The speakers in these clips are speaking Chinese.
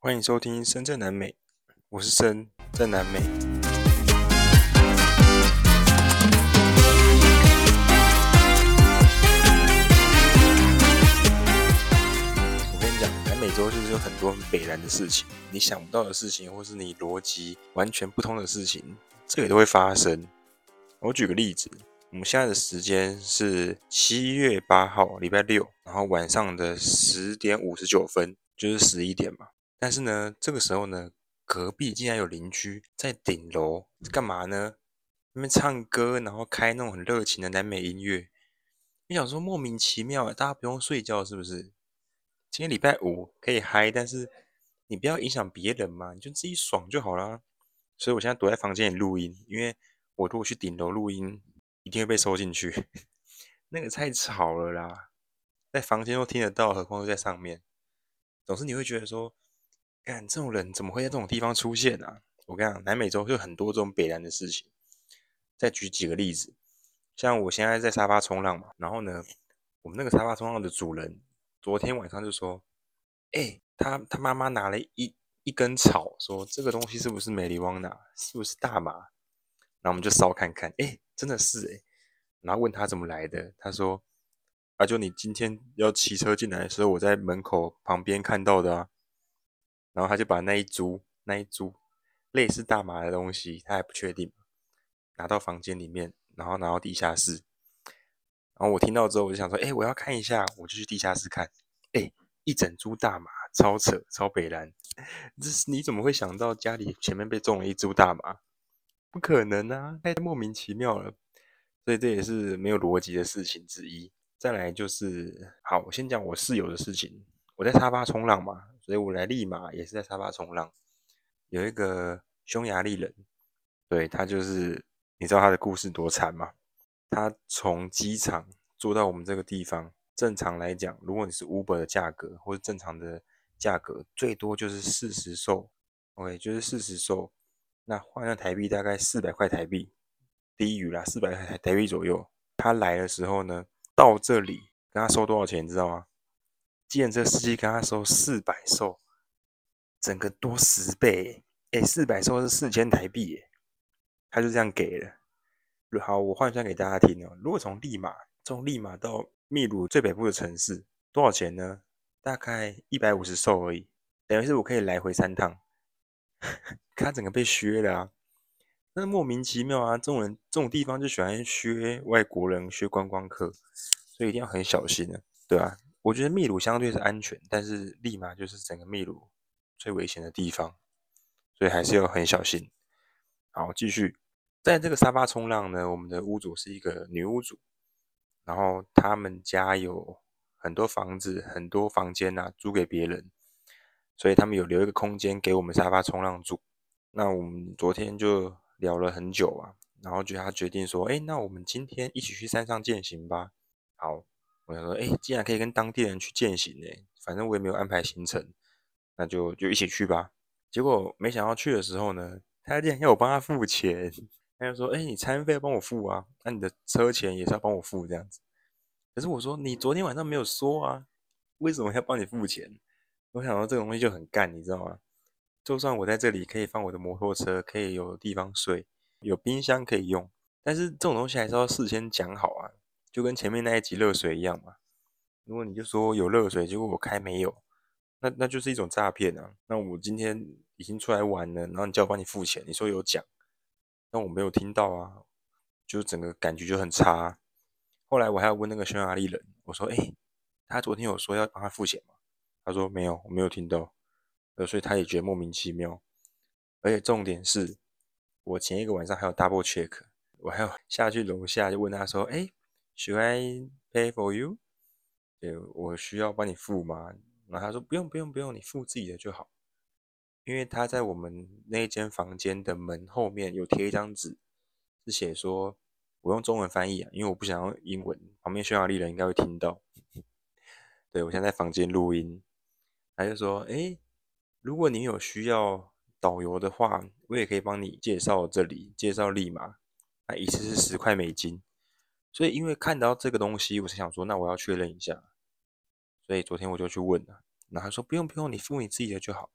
欢迎收听深圳南美，我是深在南美。我跟你讲，南美洲就是有很多很北烂的事情，你想不到的事情，或是你逻辑完全不通的事情，这个都会发生。我举个例子。我们现在的时间是七月八号，礼拜六，然后晚上的十点五十九分，就是十一点嘛。但是呢，这个时候呢，隔壁竟然有邻居在顶楼干嘛呢？那边唱歌，然后开那种很热情的南美音乐。你想说莫名其妙，大家不用睡觉是不是？今天礼拜五可以嗨，但是你不要影响别人嘛，你就自己爽就好啦。所以我现在躲在房间里录音，因为我如果去顶楼录音。一定会被收进去，那个太吵了啦，在房间都听得到，何况是在上面。总是你会觉得说，干这种人怎么会在这种地方出现啊？我跟你讲，南美洲就很多这种北南的事情。再举几个例子，像我现在在沙发冲浪嘛，然后呢，我们那个沙发冲浪的主人昨天晚上就说，哎、他他妈妈拿了一一根草，说这个东西是不是美丽旺娜，是不是大麻？然后我们就烧看看，哎、真的是诶，然后问他怎么来的，他说：“啊，就你今天要骑车进来的时候，我在门口旁边看到的啊。”然后他就把那一株、那一株类似大麻的东西，他还不确定，拿到房间里面，然后拿到地下室。然后我听到之后，我就想说：“哎，我要看一下。”我就去地下室看，哎，一整株大麻，超扯，超北蓝。这是你怎么会想到家里前面被种了一株大麻？不可能啊，太莫名其妙了，所以这也是没有逻辑的事情之一。再来就是，好，我先讲我室友的事情。我在沙发冲浪嘛，所以我来利马也是在沙发冲浪。有一个匈牙利人，对，他就是，你知道他的故事多惨吗？他从机场坐到我们这个地方，正常来讲，如果你是 Uber 的价格或者正常的价格，最多就是四十兽，OK，就是四十兽。那换算台币大概四百块台币，低于啦，四百块台台币左右。他来的时候呢，到这里跟他收多少钱，你知道吗？计程车司机跟他收四百兽，整个多十倍，诶，四百兽是四千台币，他就这样给了。好，我换算给大家听哦。如果从利马，从利马到秘鲁最北部的城市，多少钱呢？大概一百五十兽而已，等于是我可以来回三趟。他整个被削了啊！那莫名其妙啊！这种人，这种地方就喜欢削外国人、削观光客，所以一定要很小心啊，对啊，我觉得秘鲁相对是安全，但是利马就是整个秘鲁最危险的地方，所以还是要很小心。好，继续，在这个沙发冲浪呢，我们的屋主是一个女屋主，然后他们家有很多房子、很多房间呐、啊，租给别人。所以他们有留一个空间给我们沙发冲浪住。那我们昨天就聊了很久啊，然后就他决定说，哎，那我们今天一起去山上践行吧。好，我想说，哎，既然可以跟当地人去践行呢，反正我也没有安排行程，那就就一起去吧。结果没想到去的时候呢，他竟然要我帮他付钱，他就说，哎，你餐费要帮我付啊，那你的车钱也是要帮我付这样子。可是我说，你昨天晚上没有说啊，为什么要帮你付钱？我想到这个东西就很干，你知道吗？就算我在这里可以放我的摩托车，可以有地方睡，有冰箱可以用，但是这种东西还是要事先讲好啊，就跟前面那一集热水一样嘛。如果你就说有热水，结果我开没有，那那就是一种诈骗啊。那我今天已经出来玩了，然后你叫我帮你付钱，你说有奖，但我没有听到啊，就整个感觉就很差。后来我还要问那个匈牙利人，我说：“诶，他昨天有说要帮他付钱吗？”他说没有，我没有听到，呃，所以他也觉得莫名其妙。而且重点是，我前一个晚上还有 double check，我还要下去楼下就问他说：“哎，should I pay for you？” 对，我需要帮你付吗？然后他说：“不用，不用，不用，你付自己的就好。”因为他在我们那间房间的门后面有贴一张纸，是写说我用中文翻译啊，因为我不想用英文，旁边匈牙利人应该会听到。对，我现在在房间录音。他就说：“诶，如果你有需要导游的话，我也可以帮你介绍这里，介绍利马。那一次是十块美金。所以因为看到这个东西，我是想说，那我要确认一下。所以昨天我就去问了，然后他说不用不用，你付你自己的就好。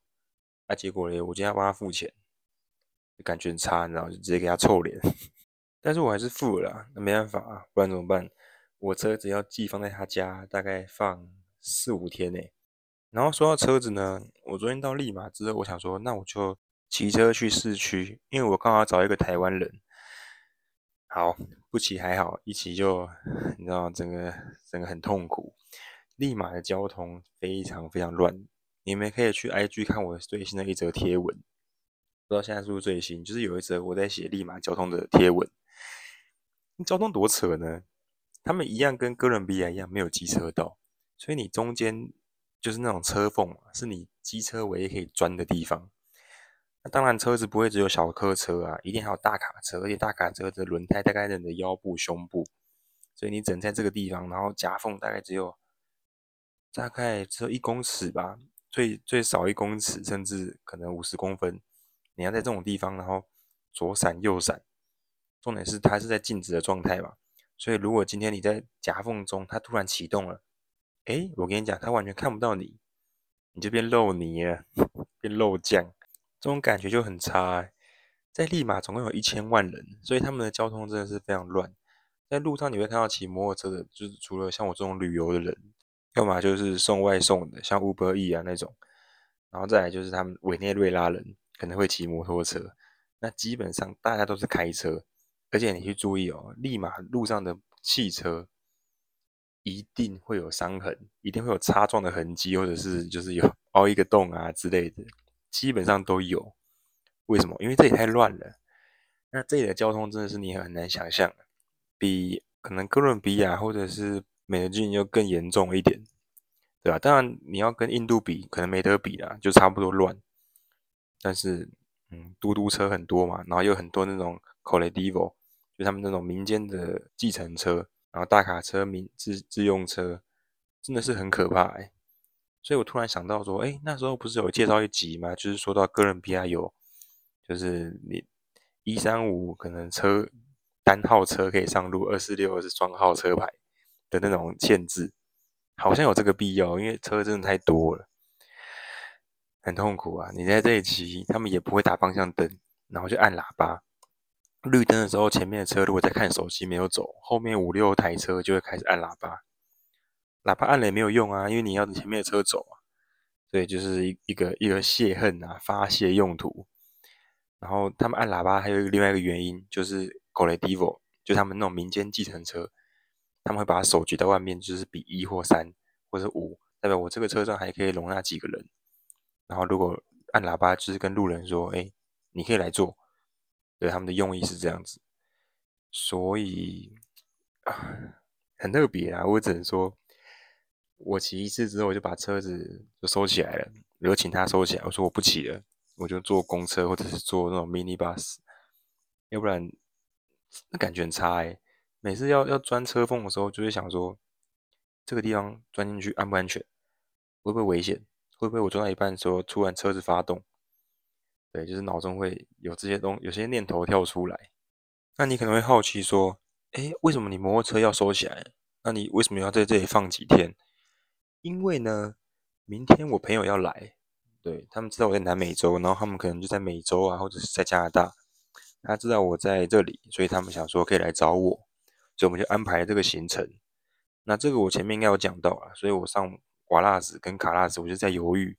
啊，结果嘞，我今天要帮他付钱，感觉很差，然后就直接给他臭脸。但是我还是付了，那没办法啊，不然怎么办？我车子要寄放在他家，大概放四五天呢。然后说到车子呢，我昨天到利马之后，我想说，那我就骑车去市区，因为我刚好找一个台湾人。好，不骑还好，一骑就你知道，整个整个很痛苦。利马的交通非常非常乱，你们可以去 IG 看我最新的一则贴文，不知道现在是不是最新，就是有一则我在写利马交通的贴文。交通多扯呢？他们一样跟哥伦比亚一样没有机车道，所以你中间就是那种车缝，是你机车唯一可以钻的地方。那当然，车子不会只有小客车啊，一定还有大卡车，而且大卡车的轮胎大概在你的腰部、胸部，所以你整在这个地方，然后夹缝大概只有大概只有一公尺吧，最最少一公尺，甚至可能五十公分。你要在这种地方，然后左闪右闪，重点是它是在静止的状态嘛，所以如果今天你在夹缝中，它突然启动了，诶，我跟你讲，它完全看不到你，你就变肉泥了，变肉酱。这种感觉就很差欸，在利马总共有一千万人，所以他们的交通真的是非常乱。在路上你会看到骑摩托车的，就是除了像我这种旅游的人，要么就是送外送的，像 Uber E 啊那种，然后再来就是他们委内瑞拉人可能会骑摩托车。那基本上大家都是开车，而且你去注意哦，利马路上的汽车一定会有伤痕，一定会有擦撞的痕迹，或者是就是有 凹一个洞啊之类的。基本上都有，为什么？因为这里太乱了。那这里的交通真的是你很难想象，比可能哥伦比亚或者是美德郡又更严重一点，对吧？当然你要跟印度比，可能没得比啦，就差不多乱。但是，嗯，嘟嘟车很多嘛，然后有很多那种 Colectivo，就他们那种民间的计程车，然后大卡车、民自自用车，真的是很可怕哎。所以我突然想到说，哎，那时候不是有介绍一集吗？就是说到哥伦比亚有，就是你一三五可能车单号车可以上路，二四六是双号车牌的那种限制，好像有这个必要，因为车真的太多了，很痛苦啊！你在这里骑，他们也不会打方向灯，然后就按喇叭，绿灯的时候，前面的车如果在看手机没有走，后面五六台车就会开始按喇叭。喇叭按了也没有用啊，因为你要前面的车走啊，所以就是一一个一个泄恨啊，发泄用途。然后他们按喇叭还有一个另外一个原因，就是 Colectivo，就他们那种民间计程车，他们会把手举到外面，就是比一或三或者五，代表我这个车上还可以容纳几个人。然后如果按喇叭，就是跟路人说，哎，你可以来坐。对，他们的用意是这样子，所以啊，很特别啊，我只能说。我骑一次之后，我就把车子就收起来了，我就请他收起来。我说我不骑了，我就坐公车或者是坐那种 mini bus，要不然那感觉很差哎。每次要要钻车缝的时候，就会想说这个地方钻进去安不安全，会不会危险？会不会我钻到一半的时候突然车子发动？对，就是脑中会有这些东有些念头跳出来。那你可能会好奇说，诶，为什么你摩托车要收起来？那你为什么要在这里放几天？因为呢，明天我朋友要来，对，他们知道我在南美洲，然后他们可能就在美洲啊，或者是在加拿大，他知道我在这里，所以他们想说可以来找我，所以我们就安排了这个行程。那这个我前面应该有讲到啊，所以我上瓦纳斯跟卡纳斯，我就在犹豫，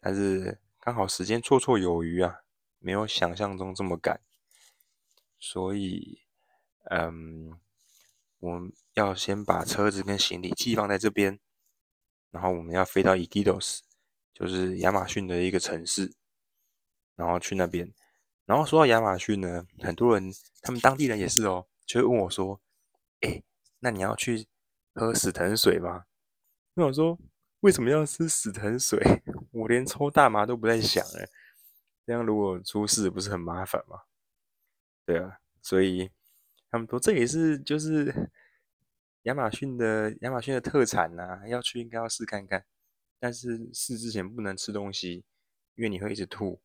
但是刚好时间绰绰有余啊，没有想象中这么赶，所以，嗯，我要先把车子跟行李寄放在这边。然后我们要飞到 Iquitos，就是亚马逊的一个城市，然后去那边。然后说到亚马逊呢，很多人他们当地人也是哦，就会问我说：“哎，那你要去喝死藤水吗？”那我说：“为什么要吃死藤水？我连抽大麻都不在想哎，这样如果出事不是很麻烦吗？”对啊，所以他们说这也是就是。亚马逊的亚马逊的特产呐、要去应该要试看看，但是试之前不能吃东西，因为你会一直吐。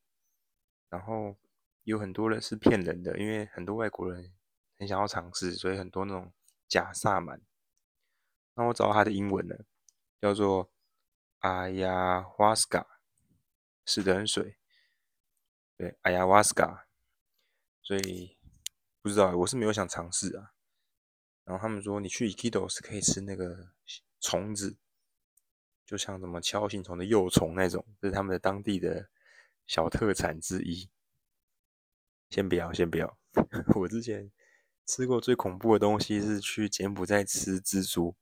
然后有很多人是骗人的，因为很多外国人很想要尝试，所以很多那种假萨满。那我找到他的英文了，叫做阿亚华斯卡死藤水，对，阿亚瓦斯卡，所以不知道，我是没有想尝试啊。然后他们说，你去 Ikido 是可以吃那个虫子，就像什么锹形虫的幼虫那种，这是他们的当地的小特产之一。先不要，先不要。我之前吃过最恐怖的东西是去柬埔寨吃蜘蛛，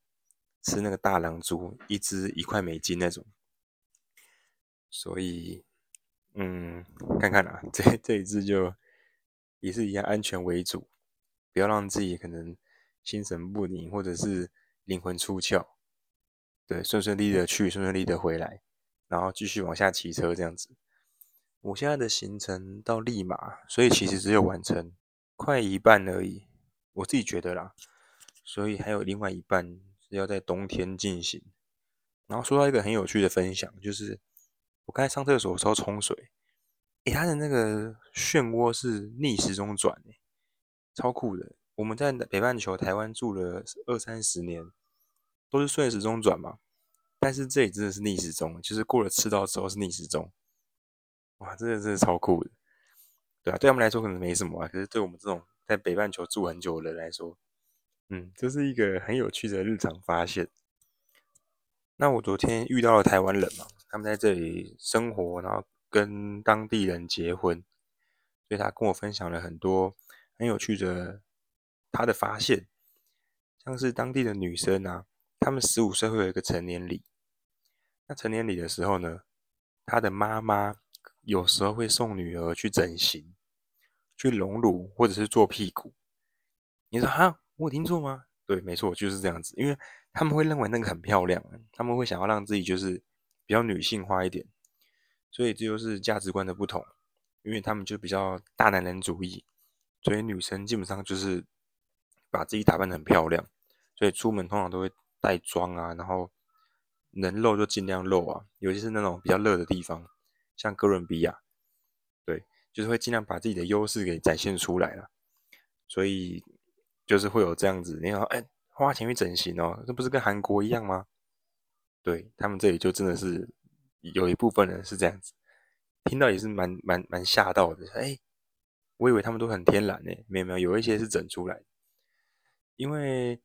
吃那个大狼蛛，一只一块美金那种。所以，嗯，看看啊，这这一只就也是一样，安全为主，不要让自己可能。心神不宁，或者是灵魂出窍，对，顺顺利利的去，顺顺利利的回来，然后继续往下骑车这样子。我现在的行程到利马，所以其实只有完成快一半而已，我自己觉得啦。所以还有另外一半是要在冬天进行。然后说到一个很有趣的分享，就是我刚才上厕所的时候冲水，诶，它的那个漩涡是逆时钟转，诶，超酷的。我们在北半球台湾住了二三十年，都是顺时钟转嘛，但是这里真的是逆时钟，就是过了赤道之后是逆时钟，哇，这个真的超酷的，对啊，对他们来说可能没什么啊，可是对我们这种在北半球住很久的人来说，嗯，这是一个很有趣的日常发现。那我昨天遇到了台湾人嘛，他们在这里生活，然后跟当地人结婚，所以他跟我分享了很多很有趣的。他的发现，像是当地的女生啊，她们十五岁会有一个成年礼。那成年礼的时候呢，她的妈妈有时候会送女儿去整形，去隆乳或者是做屁股。你说哈，我有听错吗？对，没错，就是这样子。因为他们会认为那个很漂亮，他们会想要让自己就是比较女性化一点。所以这就是价值观的不同，因为他们就比较大男人主义，所以女生基本上就是。把自己打扮得很漂亮，所以出门通常都会带妆啊，然后能露就尽量露啊，尤其是那种比较热的地方，像哥伦比亚，对，就是会尽量把自己的优势给展现出来了。所以就是会有这样子，你说，哎，花钱去整形哦，这不是跟韩国一样吗？对，他们这里就真的是有一部分人是这样子，听到也是蛮蛮蛮吓到的，哎，我以为他们都很天然呢，没有没有，有一些是整出来的。因为，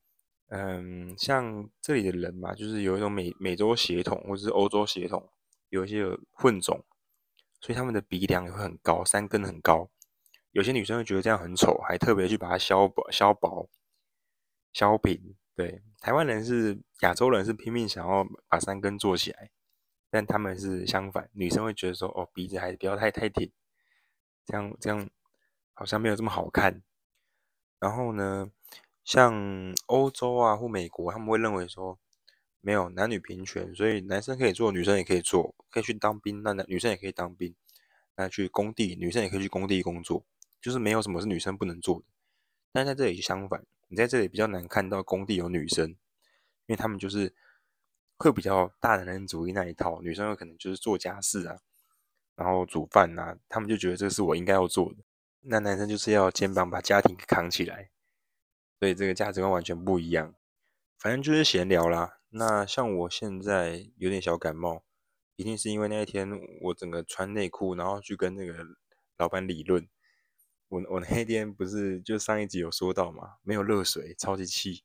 嗯，像这里的人嘛，就是有一种美美洲血统或者是欧洲血统，有一些混种，所以他们的鼻梁也会很高，山根很高。有些女生会觉得这样很丑，还特别去把它削薄、削薄、削平。对，台湾人是亚洲人是拼命想要把山根做起来，但他们是相反，女生会觉得说，哦，鼻子还是不要太太挺，这样这样好像没有这么好看。然后呢，像欧洲啊或美国，他们会认为说没有男女平权，所以男生可以做，女生也可以做，可以去当兵，那男女生也可以当兵，那去工地，女生也可以去工地工作，就是没有什么是女生不能做的。但在这里相反，你在这里比较难看到工地有女生，因为他们就是会比较大男人主义那一套，女生有可能就是做家事啊，然后煮饭啊，他们就觉得这是我应该要做的，那男生就是要肩膀把家庭扛起来。所以这个价值观完全不一样，反正就是闲聊啦。那像我现在有点小感冒，一定是因为那一天我整个穿内裤，然后去跟那个老板理论。我我那天不是就上一集有说到嘛，没有热水，超级气。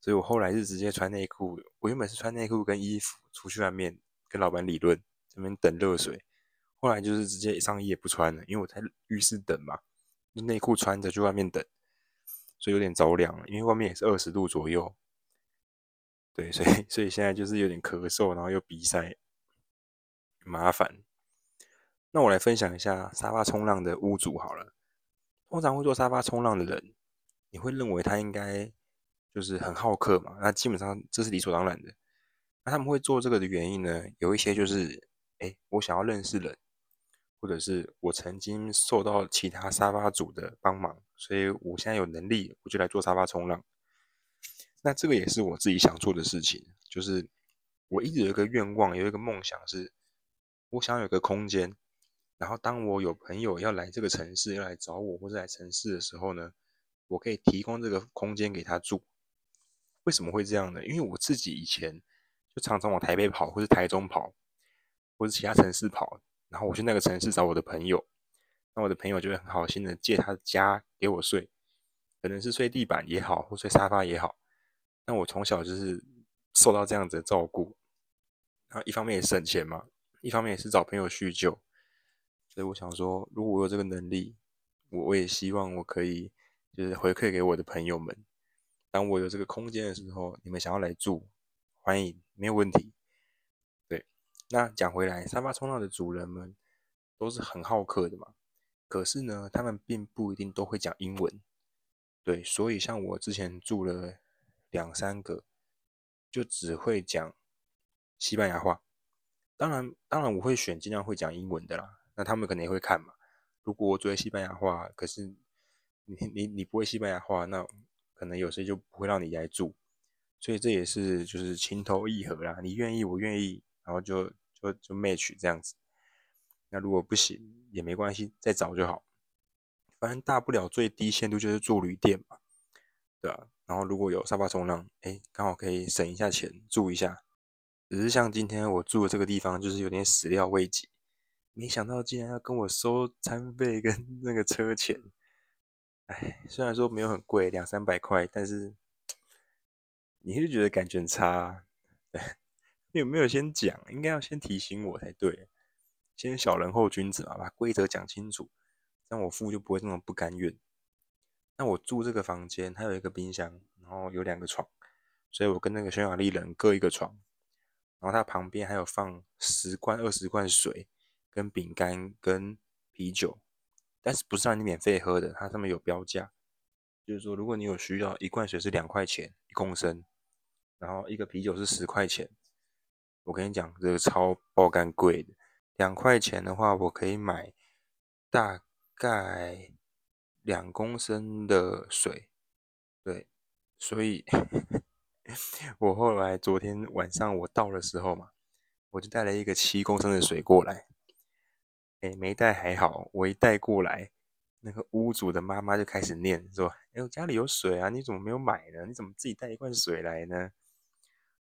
所以我后来是直接穿内裤。我原本是穿内裤跟衣服出去外面跟老板理论，这边等热水。后来就是直接上衣也不穿了，因为我在浴室等嘛，内裤穿着去外面等。所以有点着凉，因为外面也是二十度左右。对，所以 所以现在就是有点咳嗽，然后又鼻塞，麻烦。那我来分享一下沙发冲浪的屋主好了。通常会做沙发冲浪的人，你会认为他应该就是很好客嘛？那基本上这是理所当然的。那他们会做这个的原因呢？有一些就是，哎，我想要认识人。或者是我曾经受到其他沙发主的帮忙，所以我现在有能力，我就来做沙发冲浪。那这个也是我自己想做的事情，就是我一直有一个愿望，有一个梦想是，我想有个空间，然后当我有朋友要来这个城市，要来找我或者来城市的时候呢，我可以提供这个空间给他住。为什么会这样呢？因为我自己以前就常常往台北跑，或是台中跑，或是其他城市跑。然后我去那个城市找我的朋友，那我的朋友就会很好心的借他的家给我睡，可能是睡地板也好，或睡沙发也好。那我从小就是受到这样子的照顾，那一方面也省钱嘛，一方面也是找朋友叙旧。所以我想说，如果我有这个能力，我我也希望我可以就是回馈给我的朋友们。当我有这个空间的时候，你们想要来住，欢迎，没有问题。对，那讲回来，沙发冲浪的主人们都是很好客的嘛。可是呢，他们并不一定都会讲英文。对，所以像我之前住了两三个，就只会讲西班牙话。当然，当然我会选尽量会讲英文的啦。那他们可能也会看嘛。如果我只会西班牙话，可是你你你不会西班牙话，那。可能有些就不会让你来住，所以这也是就是情投意合啦，你愿意我愿意，然后就就就 match 这样子。那如果不行也没关系，再找就好。反正大不了最低限度就是住旅店嘛，对啊。然后如果有沙发冲浪，哎，刚好可以省一下钱住一下。只是像今天我住的这个地方，就是有点始料未及，没想到竟然要跟我收餐费跟那个车钱。哎，虽然说没有很贵，两三百块，但是你是觉得感觉很差啊。你有没有先讲？应该要先提醒我才对。先小人后君子嘛，把规则讲清楚，这样我付就不会这么不甘愿。那我住这个房间，它有一个冰箱，然后有两个床，所以我跟那个匈牙利人各一个床。然后它旁边还有放十罐、二十罐水，跟饼干、跟啤酒。但是不是让你免费喝的，它上面有标价，就是说如果你有需要，一罐水是两块钱一公升，然后一个啤酒是十块钱。我跟你讲，这个超爆干贵的，两块钱的话，我可以买大概两公升的水。对，所以 我后来昨天晚上我到的时候嘛，我就带了一个七公升的水过来。哎，没带还好，我一带过来，那个屋主的妈妈就开始念说：“哎，我家里有水啊，你怎么没有买呢？你怎么自己带一罐水来呢？”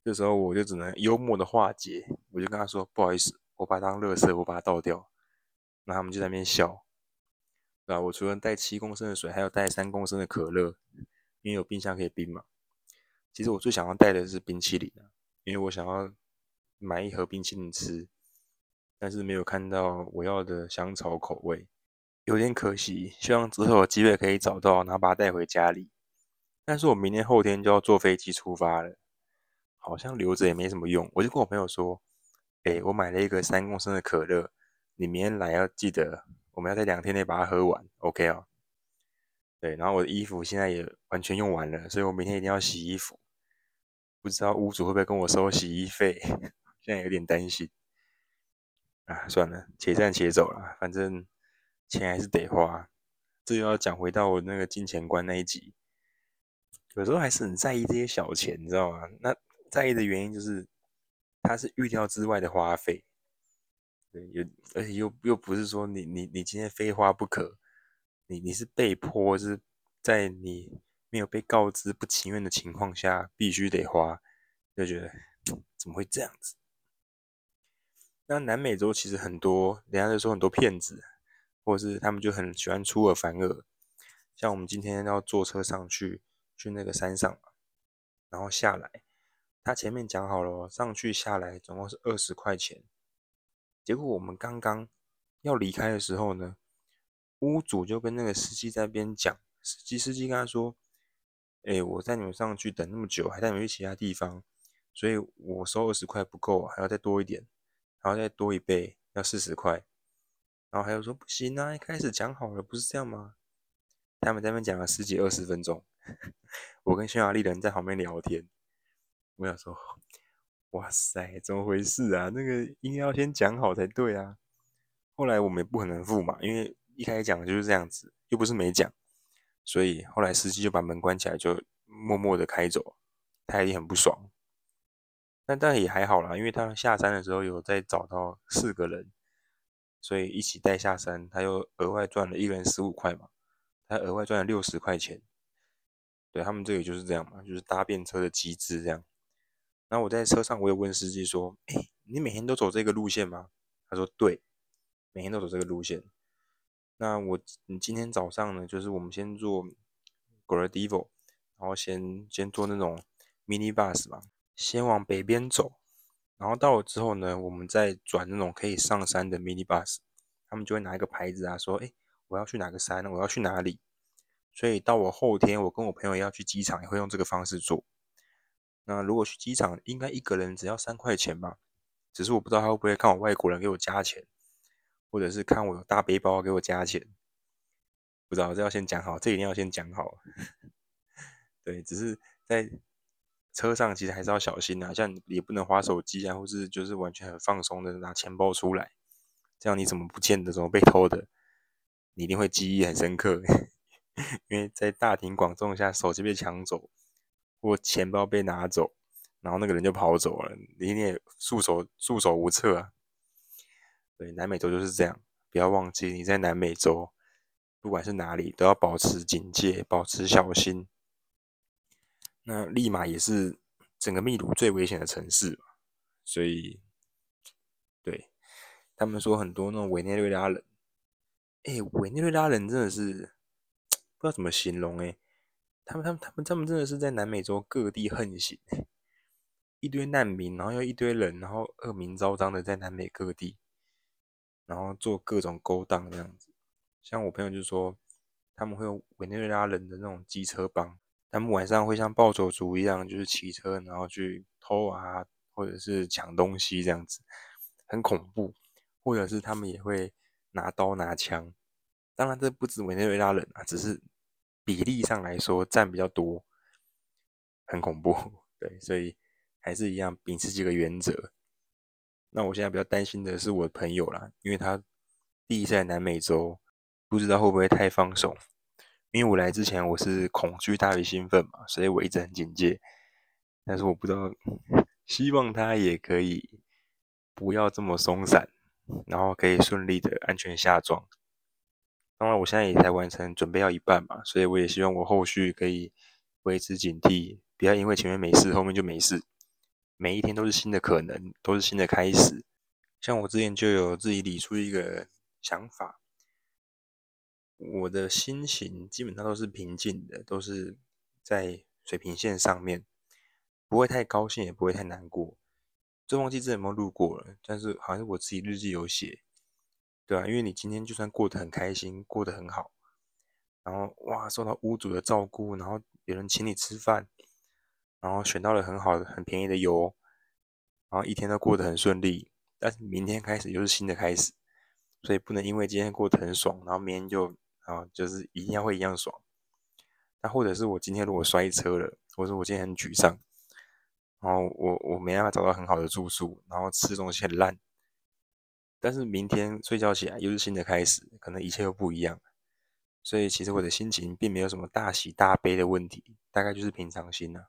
这时候我就只能幽默的化解，我就跟他说：“不好意思，我把它当垃圾，我把它倒掉。”那他们就在那边笑。对吧？我除了带七公升的水，还有带三公升的可乐，因为有冰箱可以冰嘛。其实我最想要带的是冰淇淋，因为我想要买一盒冰淇淋吃。但是没有看到我要的香草口味，有点可惜。希望之后有机会可以找到，然后把它带回家里。但是我明天后天就要坐飞机出发了，好像留着也没什么用。我就跟我朋友说：“哎，我买了一个三公升的可乐，你明天来要记得，我们要在两天内把它喝完，OK 哦？”对，然后我的衣服现在也完全用完了，所以我明天一定要洗衣服。不知道屋主会不会跟我收洗衣费？现在有点担心。啊，算了，且战且走了，反正钱还是得花。这又要讲回到我那个金钱观那一集，有时候还是很在意这些小钱，你知道吗？那在意的原因就是，它是预料之外的花费，对，又而且又又不是说你你你今天非花不可，你你是被迫是在你没有被告知不情愿的情况下必须得花，就觉得怎么会这样子？那南美洲其实很多，人家就说很多骗子，或者是他们就很喜欢出尔反尔。像我们今天要坐车上去，去那个山上，然后下来，他前面讲好了，上去下来总共是二十块钱。结果我们刚刚要离开的时候呢，屋主就跟那个司机在边讲，司机司机跟他说：“哎，我带你们上去等那么久，还带你们去其他地方，所以我收二十块不够，还要再多一点。”然后再多一倍，要四十块。然后还有说不行啊，一开始讲好了，不是这样吗？他们在那边讲了十几二十分钟，我跟匈牙利人在旁边聊天。我想说，哇塞，怎么回事啊？那个应该要先讲好才对啊。后来我们也不可能付嘛，因为一开始讲的就是这样子，又不是没讲。所以后来司机就把门关起来，就默默的开走，他也很不爽。但但也还好啦，因为他下山的时候有再找到四个人，所以一起带下山，他又额外赚了一人十五块嘛，他额外赚了六十块钱。对，他们这个就是这样嘛，就是搭便车的机制这样。然后我在车上，我有问司机说：“诶，你每天都走这个路线吗？”他说：“对，每天都走这个路线。”那我你今天早上呢，就是我们先坐 Gradivo，然后先先坐那种 mini bus 嘛，先往北边走，然后到了之后呢，我们再转那种可以上山的 mini bus，他们就会拿一个牌子啊，说，哎，我要去哪个山，我要去哪里。所以到我后天，我跟我朋友要去机场，也会用这个方式做。那如果去机场，应该一个人只要三块钱吧？只是我不知道他会不会看我外国人给我加钱。或者是看我有大背包给我加钱，不知道这要先讲好，这一定要先讲好。对，只是在车上其实还是要小心啊，像也不能滑手机啊，或是就是完全很放松的拿钱包出来，这样你怎么不见的，怎么被偷的，你一定会记忆很深刻。因为在大庭广众下手机被抢走，或钱包被拿走，然后那个人就跑走了，你一定也束手束手无策啊。对，南美洲就是这样，不要忘记你在南美洲，不管是哪里，都要保持警戒，保持小心。那利马也是整个秘鲁最危险的城市，所以，对，他们说很多那种委内瑞拉人，哎，委内瑞拉人真的是 不知道怎么形容哎，他们他们他们他们真的是在南美洲各地横行，一堆难民，然后又一堆人，然后恶名昭彰的在南美各地。然后做各种勾当这样子，像我朋友就说，他们会有委内瑞拉人的那种机车帮，他们晚上会像暴走族一样，就是骑车然后去偷啊，或者是抢东西这样子，很恐怖。或者是他们也会拿刀拿枪，当然这不止委内瑞拉人啊，只是比例上来说占比较多，很恐怖。对，所以还是一样秉持几个原则。那我现在比较担心的是我的朋友啦，因为他第一次来南美洲，不知道会不会太放松。因为我来之前我是恐惧大于兴奋嘛，所以我一直很警戒。但是我不知道，希望他也可以不要这么松散，然后可以顺利的安全下庄。当然，我现在也才完成准备要一半嘛，所以我也希望我后续可以维持警惕，不要因为前面没事，后面就没事。每一天都是新的可能，都是新的开始。像我之前就有自己理出一个想法，我的心情基本上都是平静的，都是在水平线上面，不会太高兴，也不会太难过。这忘记之前有没有录过了，但是好像是我自己日记有写，对啊，因为你今天就算过得很开心，过得很好，然后哇，受到屋主的照顾，然后有人请你吃饭。然后选到了很好的、很便宜的油，然后一天都过得很顺利。但是明天开始又是新的开始，所以不能因为今天过得很爽，然后明天就啊，就是一定要会一样爽。那或者是我今天如果摔车了，或者我今天很沮丧，然后我我没办法找到很好的住宿，然后吃东西很烂，但是明天睡觉起来又是新的开始，可能一切又不一样。所以其实我的心情并没有什么大喜大悲的问题，大概就是平常心啊。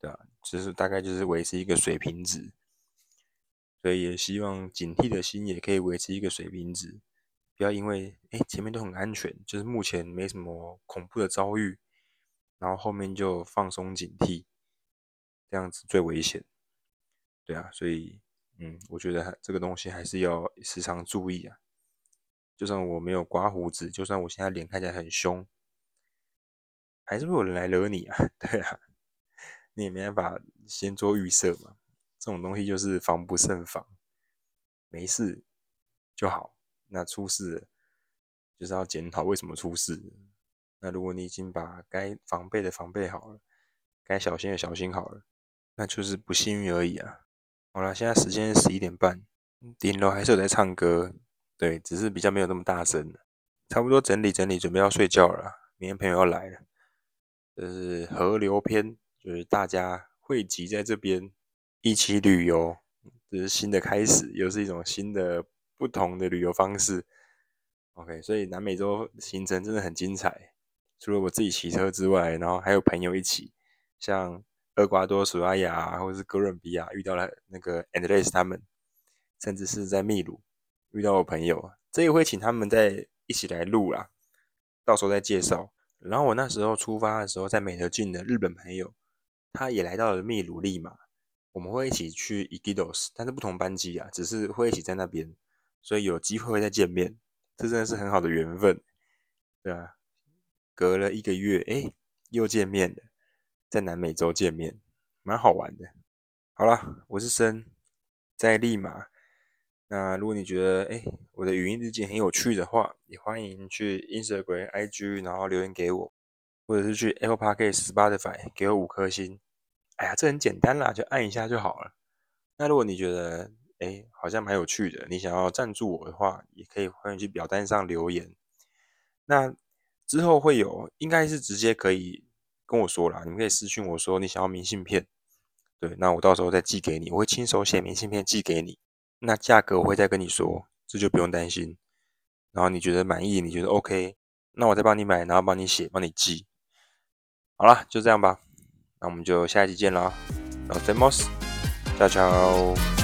对啊，其实大概就是维持一个水平值，所以也希望警惕的心也可以维持一个水平值，不要因为哎前面都很安全，就是目前没什么恐怖的遭遇，然后后面就放松警惕，这样子最危险。对啊，所以嗯，我觉得这个东西还是要时常注意啊。就算我没有刮胡子，就算我现在脸看起来很凶，还是会有人来惹你啊。对啊。你也没办法先做预设嘛，这种东西就是防不胜防，没事就好。那出事了，就是要检讨为什么出事。那如果你已经把该防备的防备好了，该小心的小心好了，那就是不幸运而已啊。好了，现在时间是十一点半，顶楼还是有在唱歌，对，只是比较没有那么大声。差不多整理整理，准备要睡觉了。明天朋友要来了，这是河流篇。就是大家汇集在这边一起旅游，这是新的开始，又是一种新的不同的旅游方式。OK，所以南美洲行程真的很精彩。除了我自己骑车之外，然后还有朋友一起，像厄瓜多、索拉亚或者是哥伦比亚遇到了那个 Andres 他们，甚至是在秘鲁遇到我朋友，这也会请他们再一起来录啦，到时候再介绍。然后我那时候出发的时候，在美德郡的日本朋友。他也来到了秘鲁利马，我们会一起去伊基多斯，但是不同班机啊，只是会一起在那边，所以有机会会再见面。这真的是很好的缘分，对啊，隔了一个月，哎，又见面了，在南美洲见面，蛮好玩的。好了，我是森，在利马。那如果你觉得哎，我的语音日记很有趣的话，也欢迎去 Instagram、IG，然后留言给我，或者是去 Apple Podcast、Spotify 给我五颗星。哎呀，这很简单啦，就按一下就好了。那如果你觉得哎，好像蛮有趣的，你想要赞助我的话，也可以欢迎去表单上留言。那之后会有，应该是直接可以跟我说啦，你们可以私信我说你想要明信片，对，那我到时候再寄给你，我会亲手写明信片寄给你。那价格我会再跟你说，这就不用担心。然后你觉得满意，你觉得 OK，那我再帮你买，然后帮你写，帮你寄。好了，就这样吧。那我们就下一期见了。Nos vemos，ciao ciao。